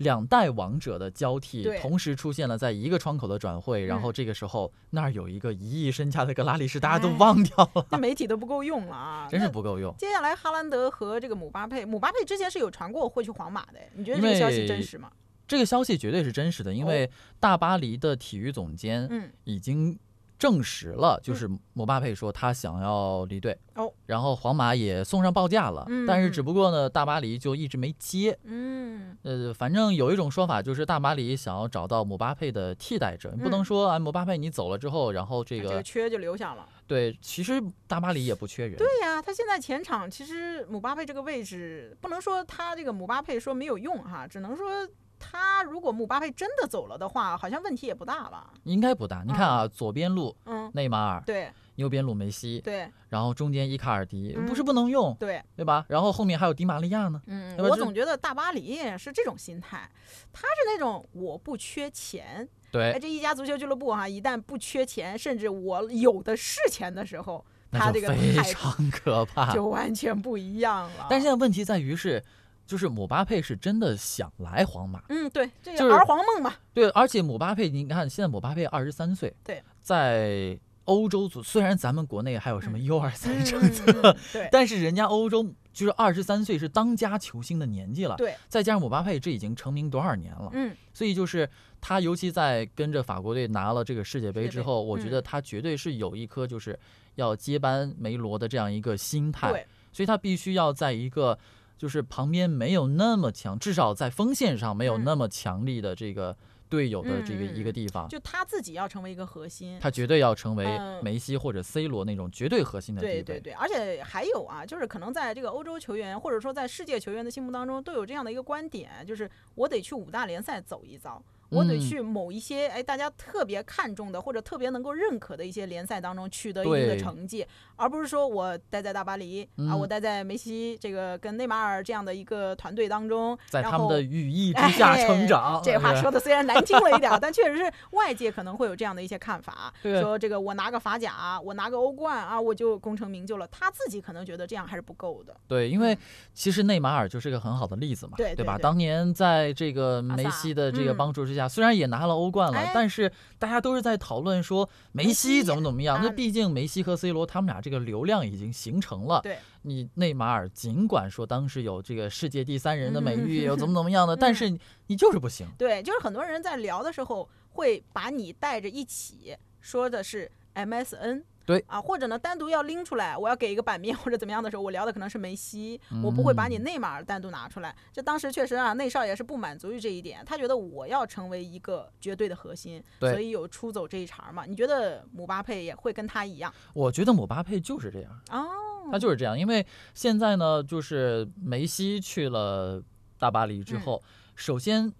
[SPEAKER 1] 两代王者的交替，同时出现了在一个窗口的转会，然
[SPEAKER 2] 嗯
[SPEAKER 1] 后这个时候那儿有一个一亿身价的格拉利什，大家都
[SPEAKER 2] 哎
[SPEAKER 1] 忘掉了，
[SPEAKER 2] 那媒体都不够用了啊！[laughs]
[SPEAKER 1] 真是不够用。
[SPEAKER 2] 接下来哈兰德和这个姆巴佩，姆巴佩之前是有传过会去皇马的，你觉得这个消息真实吗？
[SPEAKER 1] 这个消息绝对是真实的，因为大巴黎的体育总监
[SPEAKER 2] 嗯，
[SPEAKER 1] 已经证实了，就是姆巴佩说他想要离队，
[SPEAKER 2] 哦，
[SPEAKER 1] 然后皇马也送上报价了，
[SPEAKER 2] 嗯
[SPEAKER 1] 但是只不过呢，大巴黎就一直没接。
[SPEAKER 2] 嗯，
[SPEAKER 1] 呃，反正有一种说法就是大巴黎想要找到姆巴佩的替代者，你不能
[SPEAKER 2] 嗯。
[SPEAKER 1] 说啊，姆巴佩你走了之后，然后这个
[SPEAKER 2] 这个缺就留下了。
[SPEAKER 1] 对，其实大巴黎也不缺人，
[SPEAKER 2] 对呀、他现在前场其实姆巴佩这个位置，不能说他这个姆巴佩说没有用哈，只能说他如果姆巴佩真的走了的话，好像问题也不大吧？
[SPEAKER 1] 应该不大。你看啊，左边路
[SPEAKER 2] 嗯，
[SPEAKER 1] 内马尔，
[SPEAKER 2] 对
[SPEAKER 1] 右边路梅西，
[SPEAKER 2] 对
[SPEAKER 1] 然后中间伊卡尔迪，
[SPEAKER 2] 嗯
[SPEAKER 1] 不是不能用，
[SPEAKER 2] 对，
[SPEAKER 1] 对吧？然后后面还有迪玛利亚呢，
[SPEAKER 2] 嗯，我总觉得大巴黎是这种心态，他是那种我不缺钱，哎，
[SPEAKER 1] 对，
[SPEAKER 2] 这一家足球俱乐部哈，一旦不缺钱，甚至我有的是钱的时候，他这个
[SPEAKER 1] 非常可怕。
[SPEAKER 2] 就完全不一样了。
[SPEAKER 1] 但是现在问题在于是，就是姆巴佩是真的想来皇马，
[SPEAKER 2] 嗯，对，这
[SPEAKER 1] 就是
[SPEAKER 2] 个儿皇梦嘛，
[SPEAKER 1] 对，而且姆巴佩，你看现在姆巴佩二十三岁，
[SPEAKER 2] 对，
[SPEAKER 1] 在欧洲足，虽然咱们国内还有什么
[SPEAKER 2] 嗯
[SPEAKER 1] U 二三
[SPEAKER 2] 嗯
[SPEAKER 1] 政
[SPEAKER 2] 嗯
[SPEAKER 1] 策，
[SPEAKER 2] 嗯对
[SPEAKER 1] 但是人家欧洲就是二十三岁是当家球星的年纪了，
[SPEAKER 2] 对，
[SPEAKER 1] 再加上姆巴佩这已经成名多少年了，
[SPEAKER 2] 嗯，
[SPEAKER 1] 所以就是他，尤其在跟着法国队拿了这个世界杯之后，我觉得
[SPEAKER 2] 嗯
[SPEAKER 1] 他绝对是有一颗就是要接班梅罗的这样一个心态，
[SPEAKER 2] 对，
[SPEAKER 1] 所以他必须要在一个就是旁边没有那么强，至少在锋线上没有
[SPEAKER 2] 嗯
[SPEAKER 1] 那么强力的这个队友的这个一个地方，
[SPEAKER 2] 就他自己要成为一个核心。
[SPEAKER 1] 他绝对要成为
[SPEAKER 2] 嗯
[SPEAKER 1] 梅西或者 C 罗那种绝对核心的地位。
[SPEAKER 2] 对对对，而且还有啊，就是可能在这个欧洲球员或者说在世界球员的心目当中，都有这样的一个观点，就是我得去五大联赛走一遭，我得
[SPEAKER 1] 嗯
[SPEAKER 2] 去某一些哎大家特别看重的或者特别能够认可的一些联赛当中取得一定的成绩，而不是说我待在大巴黎、啊，
[SPEAKER 1] 嗯
[SPEAKER 2] 我待在梅西这个跟内马尔这样的一个团队当中，
[SPEAKER 1] 在他们的羽翼 [laughs] 之下成长。
[SPEAKER 2] 哎这话说的虽然难听了一点儿，[laughs] 但确实是外界可能会有这样的一些看法，
[SPEAKER 1] 对
[SPEAKER 2] 说这个我拿个法甲，我拿个欧冠啊，我就功成名就了。他自己可能觉得这样还是不够的。
[SPEAKER 1] 对，因为其实内马尔就是个很好的例子嘛，吧？
[SPEAKER 2] 对对对
[SPEAKER 1] 当年在这个梅西的这个
[SPEAKER 2] 嗯
[SPEAKER 1] 帮助之下，虽然也拿了欧冠了，
[SPEAKER 2] 哎
[SPEAKER 1] 但是大家都是在讨论说梅
[SPEAKER 2] 梅
[SPEAKER 1] 西
[SPEAKER 2] 西
[SPEAKER 1] 怎么怎么样。那
[SPEAKER 2] 啊
[SPEAKER 1] 毕竟梅西和 C 罗他们俩这个流量已经形成了。
[SPEAKER 2] 对，
[SPEAKER 1] 你内马尔尽管说当时有这个世界第三人的美
[SPEAKER 2] 嗯
[SPEAKER 1] 誉，有怎么怎么样的，[laughs] 但是你你就是不行。
[SPEAKER 2] 对，就是很多人在聊的时候会把你带着一起说的是 MSN。
[SPEAKER 1] 对
[SPEAKER 2] 啊，或者呢，单独要拎出来，我要给一个版面或者怎么样的时候，我聊的可能是梅西，我不会把你
[SPEAKER 1] 嗯
[SPEAKER 2] 内马尔单独拿出来。就当时确实啊，内少爷是不满足于这一点，他觉得我要成为一个绝对的核心，所以有出走这一茬嘛。你觉得姆巴佩也会跟他一样？
[SPEAKER 1] 我觉得姆巴佩就是这样。
[SPEAKER 2] 哦，
[SPEAKER 1] 他就是这样，因为现在呢，就是梅西去了大巴黎之
[SPEAKER 2] 嗯
[SPEAKER 1] 后，首先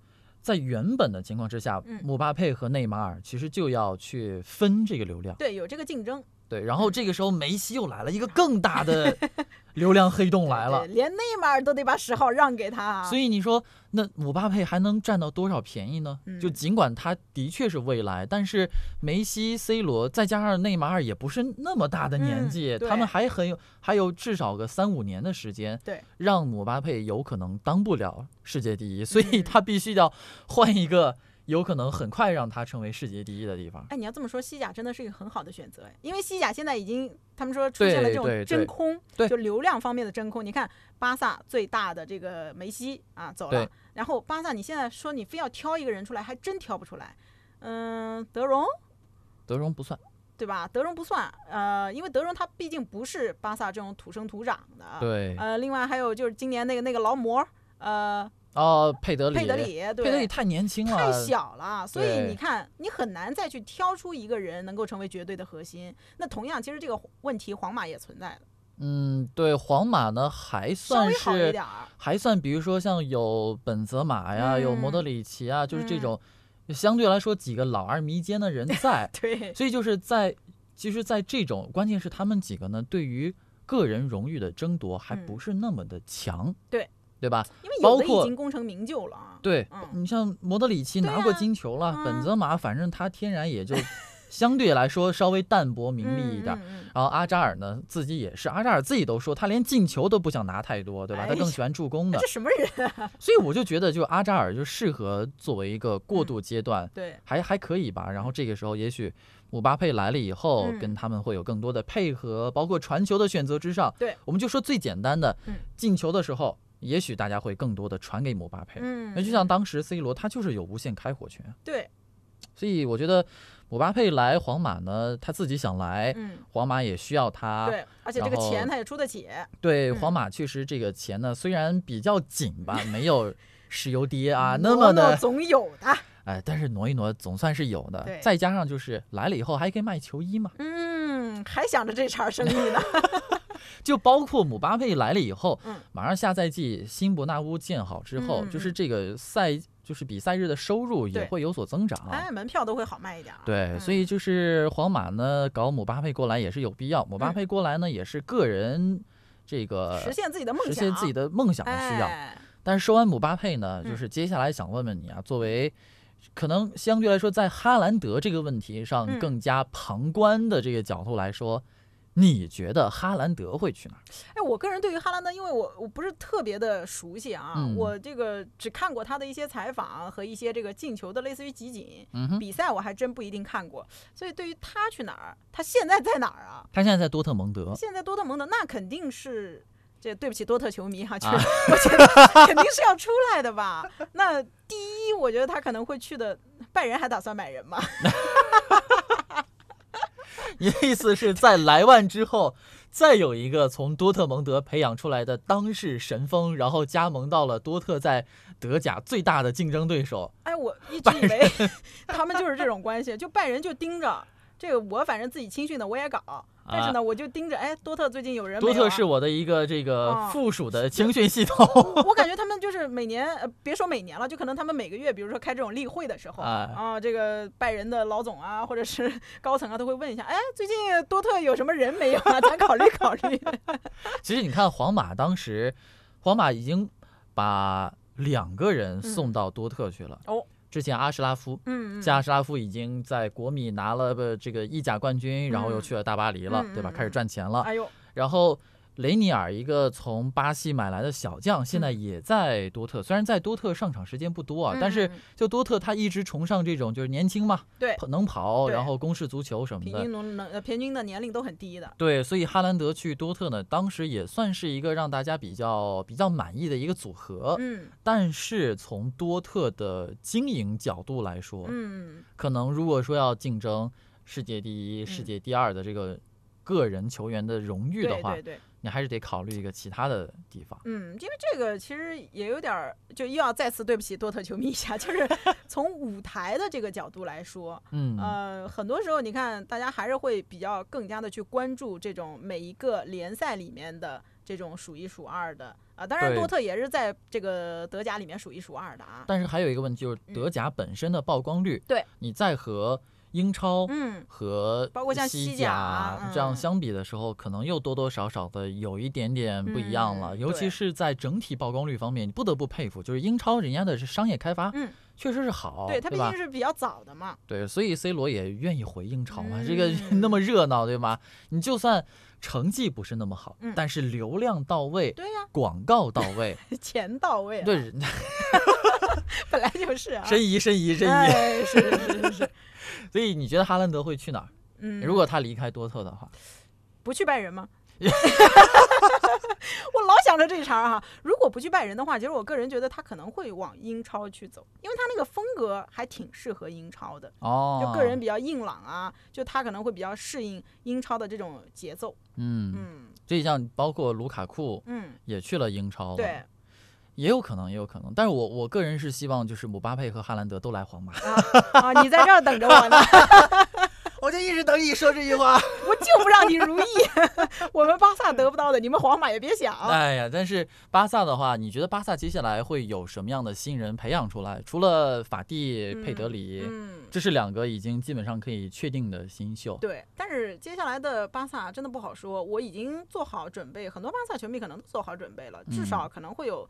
[SPEAKER 1] 在原本的情况之下，
[SPEAKER 2] 嗯
[SPEAKER 1] 姆巴佩和内马尔其实就要去分这个流量，
[SPEAKER 2] 对，有这个竞争
[SPEAKER 1] 对，然后这个时候梅西又来了一个更大的 [laughs] 流量黑洞来了。
[SPEAKER 2] 对，连内马尔都得把十号让给他啊。
[SPEAKER 1] 所以你说那姆巴佩还能占到多少便宜呢？就
[SPEAKER 2] 嗯
[SPEAKER 1] 尽管他的确是未来，但是梅西、C 罗再加上内马尔也不是那么大的年
[SPEAKER 2] 嗯
[SPEAKER 1] 纪，
[SPEAKER 2] 对
[SPEAKER 1] 他们还很有还有至少个三五年的时间，
[SPEAKER 2] 对，
[SPEAKER 1] 让姆巴佩有可能当不了世界第一，所以
[SPEAKER 2] 嗯。
[SPEAKER 1] 他必须要换一个有可能很快让它成为世界第一的地方。
[SPEAKER 2] 哎，你要这么说，西甲真的是一个很好的选择，哎，因为西甲现在已经他们说出现了这种真空，
[SPEAKER 1] 对
[SPEAKER 2] 就流量方面的真空。你看巴萨最大的这个梅西啊走了，然后巴萨你现在说你非要挑一个人出来，还真挑不出来。嗯，德容
[SPEAKER 1] 德容不算，
[SPEAKER 2] 对吧？德容不算，呃，因为德容他毕竟不是巴萨这种土生土长的。。
[SPEAKER 1] 对，
[SPEAKER 2] 呃，另外还有就是今年那个那个劳模，呃，
[SPEAKER 1] 哦，佩德里，
[SPEAKER 2] 佩德里，对，
[SPEAKER 1] 佩德里太年轻了，
[SPEAKER 2] 太小了，所以你看，你很难再去挑出一个人能够成为绝对的核心。那同样，其实这个问题皇马也存在的，
[SPEAKER 1] 嗯，对，皇马呢还
[SPEAKER 2] 稍
[SPEAKER 1] 算
[SPEAKER 2] 微好一
[SPEAKER 1] 是
[SPEAKER 2] 点儿。
[SPEAKER 1] 还算，比如说像有本泽马呀，有莫德
[SPEAKER 2] 嗯
[SPEAKER 1] 里奇啊，就是这
[SPEAKER 2] 嗯。
[SPEAKER 1] 种相对来说几个老而弥坚的人在 [laughs]
[SPEAKER 2] 对，
[SPEAKER 1] 所以就是在其实，在这种关键是他们几个呢，对于个人荣誉的争夺还
[SPEAKER 2] 嗯
[SPEAKER 1] 不是那么的强，
[SPEAKER 2] 对
[SPEAKER 1] 对吧？
[SPEAKER 2] 因为已经功成名就了啊。
[SPEAKER 1] 对
[SPEAKER 2] 嗯
[SPEAKER 1] 你像莫德里奇拿过
[SPEAKER 2] 啊
[SPEAKER 1] 金球了，本
[SPEAKER 2] 嗯
[SPEAKER 1] 泽马反正他天然也就相对来说稍微淡泊名利一点。然后阿扎尔呢，自己也是，阿扎尔自己都说他连进球都不想拿太多，对吧？
[SPEAKER 2] 哎
[SPEAKER 1] 他更喜欢助攻的
[SPEAKER 2] 这，什么人啊？
[SPEAKER 1] 所以我就觉得，就阿扎尔就适合作为一个过渡阶段，
[SPEAKER 2] 对，
[SPEAKER 1] 还还可以吧。然后这个时候，也许姆巴佩来了以后，
[SPEAKER 2] 嗯
[SPEAKER 1] 跟他们会有更多的配合，包括传球的选择之上。
[SPEAKER 2] 对，
[SPEAKER 1] 我们就说最简单的
[SPEAKER 2] 嗯，
[SPEAKER 1] 进球的时候，也许大家会更多的传给姆巴佩。
[SPEAKER 2] 嗯，
[SPEAKER 1] 那就像当时 C 罗，他就是有无限开火权，
[SPEAKER 2] 对，
[SPEAKER 1] 所以我觉得姆巴佩来皇马呢，他自己想来，
[SPEAKER 2] 嗯，
[SPEAKER 1] 皇马也需要他。
[SPEAKER 2] 对，而且这个钱他也出得起。
[SPEAKER 1] 对，
[SPEAKER 2] 嗯
[SPEAKER 1] 皇马确实这个钱呢，虽然比较紧吧，没有 [laughs] 石油跌啊那么的，
[SPEAKER 2] 挪总有的。
[SPEAKER 1] 哎，但是挪一挪总算是有的
[SPEAKER 2] 对。
[SPEAKER 1] 再加上就是来了以后还可以卖球衣嘛，
[SPEAKER 2] 嗯，还想着这茬生意呢。[laughs] [laughs]
[SPEAKER 1] 就包括姆巴佩来了以后，
[SPEAKER 2] 嗯
[SPEAKER 1] 马上下赛季新伯纳乌建好之后，
[SPEAKER 2] 嗯
[SPEAKER 1] 就是这个赛就是比赛日的收入也会有所增长。
[SPEAKER 2] 哎，门票都会好卖一点儿。
[SPEAKER 1] 对，
[SPEAKER 2] 嗯
[SPEAKER 1] 所以就是皇马呢搞姆巴佩过来也是有必要，姆巴佩过来呢也是个人这个
[SPEAKER 2] 实现自己的梦想，
[SPEAKER 1] 实现自己的梦想的需要。
[SPEAKER 2] 哎
[SPEAKER 1] 但是说完姆巴佩呢，
[SPEAKER 2] 嗯
[SPEAKER 1] 就是接下来想问问你啊，作为可能相对来说在哈兰德这个问题上
[SPEAKER 2] 嗯
[SPEAKER 1] 更加旁观的这个角度来说，你觉得哈兰德会去哪儿？
[SPEAKER 2] 哎，我个人对于哈兰德，因为我我不是特别的熟悉啊，
[SPEAKER 1] 嗯
[SPEAKER 2] 我这个只看过他的一些采访和一些这个进球的类似于集锦。
[SPEAKER 1] 嗯，
[SPEAKER 2] 比赛我还真不一定看过，所以对于他去哪儿，他现在在哪儿啊？
[SPEAKER 1] 他现在在多特蒙德。
[SPEAKER 2] 现在多特蒙德那肯定是，这对不起多特球迷哈、就是、
[SPEAKER 1] 啊
[SPEAKER 2] 我觉得 [laughs] 肯定是要出来的吧。那第一，我觉得他可能会去的，拜仁还打算买人吗？[laughs] [laughs]
[SPEAKER 1] 你的意思是在莱万之后，再有一个从多特蒙德培养出来的当世神锋，然后加盟到了多特在德甲最大的竞争对手。
[SPEAKER 2] 哎，我一直以为他们就是这种关系，就拜仁就盯着这个，我反正自己青训的我也搞，但是呢，我就盯着，哎，多特最近有人没有啊
[SPEAKER 1] 多特是我的一个这个
[SPEAKER 2] 哦
[SPEAKER 1] 附属的青训系统。[laughs]
[SPEAKER 2] 我感觉他们就是每年，呃，别说每年了，就可能他们每个月，比如说开这种例会的时候，
[SPEAKER 1] 啊
[SPEAKER 2] 啊，这个拜仁的老总啊，或者是 [laughs] 高层啊，都会问一下，哎，最近多特有什么人没有啊？咱考虑考虑。[laughs]
[SPEAKER 1] 其实你看皇马当时，皇马已经把两个人送到多特去了。
[SPEAKER 2] 哦，
[SPEAKER 1] 之前阿什拉夫，
[SPEAKER 2] 嗯，
[SPEAKER 1] 加阿什拉夫已经在国米拿了个这个意甲冠军，然后又
[SPEAKER 2] 嗯
[SPEAKER 1] 去了大巴黎了，对吧？开始赚钱了。
[SPEAKER 2] 哎呦，
[SPEAKER 1] 然后雷尼尔一个从巴西买来的小将，现在也在多特，虽然在多特上场时间不多啊，但是就多特他一直崇尚这种就是年轻嘛，
[SPEAKER 2] 对
[SPEAKER 1] 能跑，然后攻势足球什么的
[SPEAKER 2] 平均。能能呃平均的年龄都很低的，
[SPEAKER 1] 对，所以哈兰德去多特呢，当时也算是一个让大家比较比较满意的一个组合。
[SPEAKER 2] 嗯
[SPEAKER 1] 但是从多特的经营角度来说，
[SPEAKER 2] 嗯，
[SPEAKER 1] 可能如果说要竞争世界第一、
[SPEAKER 2] 嗯
[SPEAKER 1] 世界第二的这个个人球员的荣誉的话，
[SPEAKER 2] 对对对。
[SPEAKER 1] 你还是得考虑一个其他的地方。
[SPEAKER 2] 嗯，因为这个其实也有点儿，就又要再次对不起多特球迷一下，就是 [laughs] 从舞台的这个角度来说，
[SPEAKER 1] 嗯，
[SPEAKER 2] 呃，很多时候你看，大家还是会比较更加的去关注这种每一个联赛里面的这种数一数二的啊。当然，多特也是在这个德甲里面数一数二的啊。
[SPEAKER 1] 但是还有一个问题就是德甲本身的曝光率，
[SPEAKER 2] 嗯对，
[SPEAKER 1] 你在和英超
[SPEAKER 2] 嗯，
[SPEAKER 1] 和
[SPEAKER 2] 包括像
[SPEAKER 1] 西
[SPEAKER 2] 西甲
[SPEAKER 1] 这样
[SPEAKER 2] 嗯
[SPEAKER 1] 相比的时候，可能又多多少少的有一点点不一样了。
[SPEAKER 2] 嗯
[SPEAKER 1] 尤其是在整体曝光率方面，你不得不佩服，就是英超人家的是商业开发，
[SPEAKER 2] 嗯，
[SPEAKER 1] 确实是好，
[SPEAKER 2] 对，它毕竟？是比较早的嘛。
[SPEAKER 1] 对，所以 C 罗也愿意回英超嘛，这个
[SPEAKER 2] 嗯 [laughs]
[SPEAKER 1] 那么热闹，对吗？你就算成绩不是那么好，
[SPEAKER 2] 嗯
[SPEAKER 1] 但是流量到位，
[SPEAKER 2] 对呀、
[SPEAKER 1] 广告到位，[laughs]
[SPEAKER 2] 钱到位了，
[SPEAKER 1] 对，[laughs]
[SPEAKER 2] 本来就是啊。
[SPEAKER 1] 申遗申遗申遗。
[SPEAKER 2] 哎，是是是是是，
[SPEAKER 1] 所以你觉得哈兰德会去哪儿？
[SPEAKER 2] 嗯，
[SPEAKER 1] 如果他离开多特的话，
[SPEAKER 2] 不去拜仁吗？[laughs] 我老想着这茬儿哈，如果不去拜仁的话，其实我个人觉得他可能会往英超去走，因为他那个风格还挺适合英超的，
[SPEAKER 1] 哦，
[SPEAKER 2] 就个人比较硬朗啊，就他可能会比较适应英超的这种节奏。
[SPEAKER 1] 嗯，
[SPEAKER 2] 嗯
[SPEAKER 1] 这一项包括卢卡库
[SPEAKER 2] 嗯，
[SPEAKER 1] 也去了英超了，
[SPEAKER 2] 对，
[SPEAKER 1] 也有可能，也有可能。但是我我个人是希望就是姆巴佩和哈兰德都来皇马。
[SPEAKER 2] 啊啊，你在这儿等着我呢。
[SPEAKER 1] 我 [laughs] 我就一直等你说这句话。[laughs]
[SPEAKER 2] 我就不让你如意。[laughs] 我们巴萨得不到的，你们皇马也别想。
[SPEAKER 1] 哎呀，但是巴萨的话，你觉得巴萨接下来会有什么样的新人培养出来？除了法蒂、佩德里，
[SPEAKER 2] 嗯，
[SPEAKER 1] 这是两个已经基本上可以确定的新秀。
[SPEAKER 2] 对。但是接下来的巴萨真的不好说，我已经做好准备，很多巴萨球迷可能都做好准备了，至少可能会有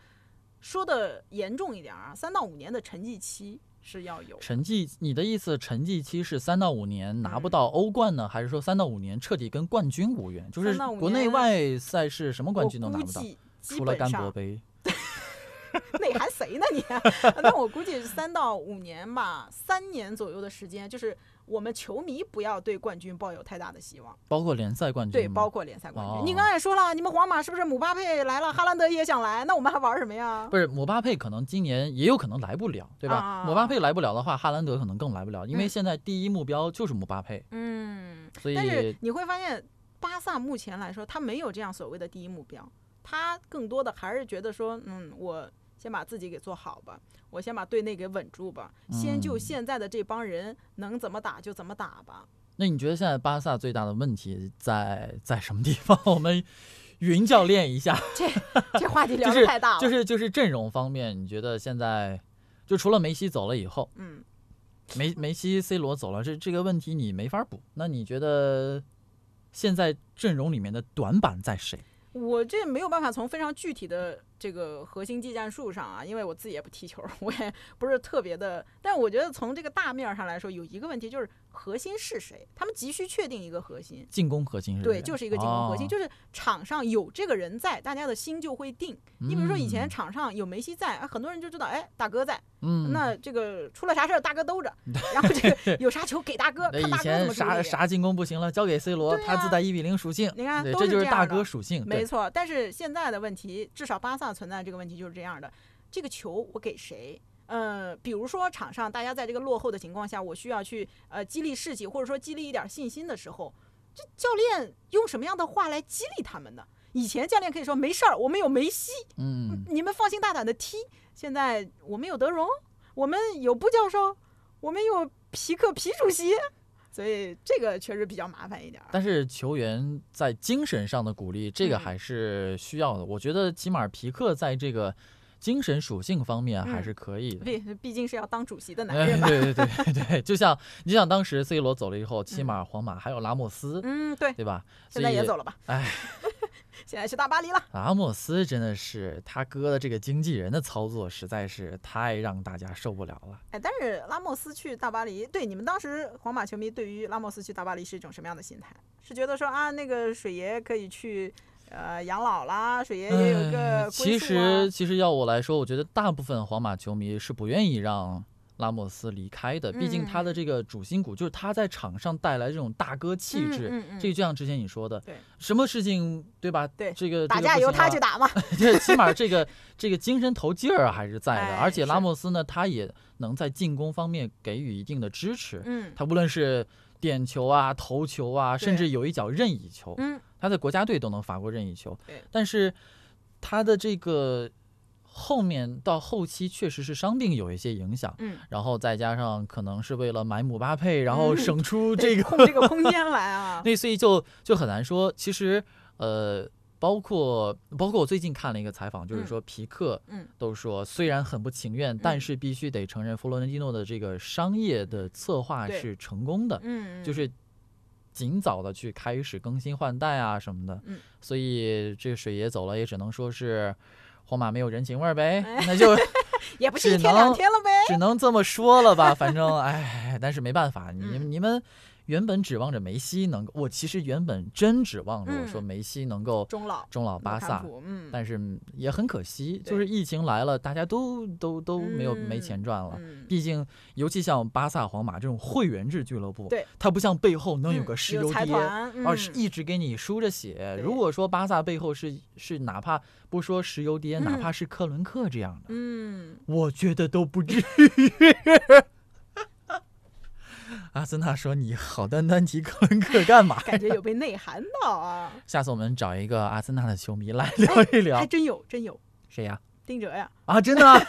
[SPEAKER 2] 说的严重一点啊，三到五年的沉寂期是要有。
[SPEAKER 1] 沉寂，你的意思沉寂期是三到五年拿不
[SPEAKER 2] 嗯
[SPEAKER 1] 到欧冠呢，还是说三到五年彻底跟冠军无缘？就是
[SPEAKER 2] 3到5
[SPEAKER 1] 国内外赛事什么冠军都拿不到，除了甘
[SPEAKER 2] 本上
[SPEAKER 1] 博杯。
[SPEAKER 2] 内涵谁呢你？[laughs] 那我估计是三到五年吧，三年左右的时间，就是我们球迷不要对冠军抱有太大的希望。
[SPEAKER 1] 包括联赛冠军
[SPEAKER 2] 对，包括联赛冠军。
[SPEAKER 1] 哦
[SPEAKER 2] 你刚才也说了，你们皇马是不是姆巴佩来了，哈兰德也想来，那我们还玩什么呀？
[SPEAKER 1] 不是姆巴佩可能今年也有可能来不了，对吧？
[SPEAKER 2] 啊
[SPEAKER 1] 姆巴佩来不了的话，哈兰德可能更来不了，因为
[SPEAKER 2] 嗯
[SPEAKER 1] 现在第一目标就是姆巴佩，
[SPEAKER 2] 嗯，
[SPEAKER 1] 所以
[SPEAKER 2] 但是你会发现，巴萨目前来说，他没有这样所谓的第一目标，他更多的还是觉得说，嗯，我先把自己给做好吧，我先把队内给稳住吧，先就
[SPEAKER 1] 嗯
[SPEAKER 2] 现在的这帮人能怎么打就怎么打吧。
[SPEAKER 1] 那你觉得现在巴萨最大的问题在在什么地方？我们云教练一下，[laughs]
[SPEAKER 2] 这这话题聊太大了，
[SPEAKER 1] 就是就是阵容方面，你觉得现在就除了梅西走了以后，
[SPEAKER 2] 嗯，
[SPEAKER 1] 梅梅西、C 罗走了，这这个问题你没法补。那你觉得现在阵容里面的短板在谁？
[SPEAKER 2] 我这没有办法从非常具体的这个核心技战术上啊，因为我自己也不踢球，我也不是特别的。但我觉得从这个大面上来说，有一个问题就是核心是谁，他们急需确定一个核心。
[SPEAKER 1] 进攻核心是
[SPEAKER 2] 对，就是一个进攻核心，
[SPEAKER 1] 哦
[SPEAKER 2] 就是场上有这个人在，大家的心就会定。你比如说以前
[SPEAKER 1] 嗯
[SPEAKER 2] 场上有梅西在，啊，很多人就知道，哎，大哥在，
[SPEAKER 1] 嗯，
[SPEAKER 2] 那这个出了啥事儿大哥兜着，[laughs] 然后这个有啥球给大哥，[laughs] 看大哥怎
[SPEAKER 1] 前。啥啥进攻不行了，交给 C 罗，
[SPEAKER 2] 对
[SPEAKER 1] 他自带一比零属性，
[SPEAKER 2] 你看，都是
[SPEAKER 1] 这就是大哥属性，
[SPEAKER 2] 没错，但是现在的问题，至少巴萨存在这个问题就是这样的：这个球我给谁？呃，比如说场上大家在这个落后的情况下，我需要去呃激励士气，或者说激励一点信心的时候，这教练用什么样的话来激励他们呢？以前教练可以说没事儿，我们有梅西，
[SPEAKER 1] 嗯，
[SPEAKER 2] 你们放心大胆的踢。现在我们有德容，我们有布教授，我们有皮克皮主席，所以这个确实比较麻烦一点儿。
[SPEAKER 1] 但是球员在精神上的鼓励，这个
[SPEAKER 2] 嗯
[SPEAKER 1] 还是需要的。我觉得起码皮克在这个精神属性方面还
[SPEAKER 2] 嗯
[SPEAKER 1] 是可以的。
[SPEAKER 2] 毕毕竟是要当主席的男
[SPEAKER 1] 哎，
[SPEAKER 2] 人吧。
[SPEAKER 1] 对对对对，就像你想当时 C 罗走了以后，起
[SPEAKER 2] 嗯
[SPEAKER 1] 码皇马还有拉莫斯，
[SPEAKER 2] 嗯，对，
[SPEAKER 1] 对吧？
[SPEAKER 2] 现在也走了吧？
[SPEAKER 1] 哎，[laughs]
[SPEAKER 2] 现在去大巴黎了。[laughs]
[SPEAKER 1] 拉莫斯真的是他哥的这个经纪人的操作实在是太让大家受不了了。
[SPEAKER 2] 哎，但是拉莫斯去大巴黎，对你们当时皇马球迷对于拉莫斯去大巴黎是一种什么样的心态？是觉得说啊，那个水爷可以去呃养老啦，水爷也有一个
[SPEAKER 1] 其实其实要我来说，我觉得大部分皇马球迷是不愿意让。拉莫斯离开的，毕竟他的
[SPEAKER 2] 嗯
[SPEAKER 1] 这个主心骨就是他在场上带来这种大哥气质，
[SPEAKER 2] 嗯嗯嗯
[SPEAKER 1] 这个就像之前你说的，
[SPEAKER 2] 对
[SPEAKER 1] 什么事情对吧？
[SPEAKER 2] 对
[SPEAKER 1] 这个
[SPEAKER 2] 打架由他去打嘛。[laughs]
[SPEAKER 1] 对起码这个这个精神头劲儿还是在的，
[SPEAKER 2] 哎
[SPEAKER 1] 而且拉莫斯呢，他也能在进攻方面给予一定的支持。
[SPEAKER 2] 嗯
[SPEAKER 1] 他无论是点球啊、头球啊，甚至有一脚任意球，
[SPEAKER 2] 嗯，
[SPEAKER 1] 他在国家队都能罚过任意球。但是他的这个后面到后期确实是伤病有一些影响，
[SPEAKER 2] 嗯，
[SPEAKER 1] 然后再加上可能是为了买姆巴佩，然后
[SPEAKER 2] 嗯
[SPEAKER 1] 省出这个
[SPEAKER 2] 空这个空间来啊。[laughs]
[SPEAKER 1] 那所以就就很难说。其实，呃，包括包括我最近看了一个采访，就是
[SPEAKER 2] 嗯
[SPEAKER 1] 说皮克
[SPEAKER 2] 嗯
[SPEAKER 1] 都说，虽然很不情愿，但
[SPEAKER 2] 嗯
[SPEAKER 1] 是必须得承认弗洛伦蒂诺的这个商业的策划是成功的，
[SPEAKER 2] 嗯，
[SPEAKER 1] 就是尽早的去开始更新换代啊什么的。
[SPEAKER 2] 嗯
[SPEAKER 1] 所以这个水爷走了，也只能说是皇马没有人情味儿呗，
[SPEAKER 2] 哎
[SPEAKER 1] 那就 [laughs]
[SPEAKER 2] 也不是一天两天了呗。
[SPEAKER 1] 只能这么说了吧，反正哎，但是没办法，你
[SPEAKER 2] 嗯
[SPEAKER 1] 你们原本指望着梅西能够，我其实原本真指望着我说
[SPEAKER 2] 嗯
[SPEAKER 1] 梅西能够
[SPEAKER 2] 终老
[SPEAKER 1] 终老巴萨，
[SPEAKER 2] 嗯，
[SPEAKER 1] 但是也很可惜，就是疫情来了，大家都都都没有没
[SPEAKER 2] 嗯
[SPEAKER 1] 钱赚了。
[SPEAKER 2] 嗯
[SPEAKER 1] 毕竟，尤其像巴萨、皇马这种会员制俱乐部，
[SPEAKER 2] 对，
[SPEAKER 1] 它不像背后能有
[SPEAKER 2] 嗯
[SPEAKER 1] 个石油爹，
[SPEAKER 2] 团，
[SPEAKER 1] 而是
[SPEAKER 2] 嗯
[SPEAKER 1] 一直给你输着血。如果说巴萨背后是是哪怕不说石油爹，哪
[SPEAKER 2] 嗯
[SPEAKER 1] 怕是克伦克这样的，
[SPEAKER 2] 嗯，
[SPEAKER 1] 我觉得都不至于。阿森纳说：“你好端端提克伦克干嘛？
[SPEAKER 2] 感觉有被内涵到啊，
[SPEAKER 1] 下次我们找一个阿森纳的球迷来聊一聊
[SPEAKER 2] 还。真有真有，
[SPEAKER 1] 谁呀？
[SPEAKER 2] 丁哲呀，
[SPEAKER 1] 啊，真的啊？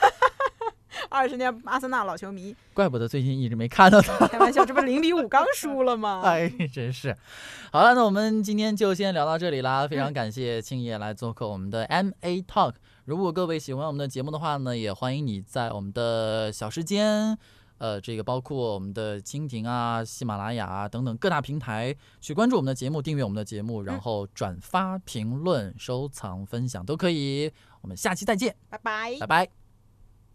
[SPEAKER 1] [laughs]
[SPEAKER 2] 二十年阿森纳老球迷，
[SPEAKER 1] 怪不得最近一直没看到他。
[SPEAKER 2] 开玩笑，这不是零比五刚输了吗？[laughs]
[SPEAKER 1] 哎，真是。好了，那我们今天就先聊到这里啦。非
[SPEAKER 2] 嗯
[SPEAKER 1] 常感谢青爷来做客我们的 MA Talk。如果各位喜欢我们的节目的话呢，也欢迎你在我们的小时间。呃，这个包括我们的蜻蜓啊、喜马拉雅啊等等各大平台去关注我们的节目，订阅我们的节目，然后转发、评论、收藏、分享都可以。我们下期再见，
[SPEAKER 2] 拜拜
[SPEAKER 1] 拜。拜。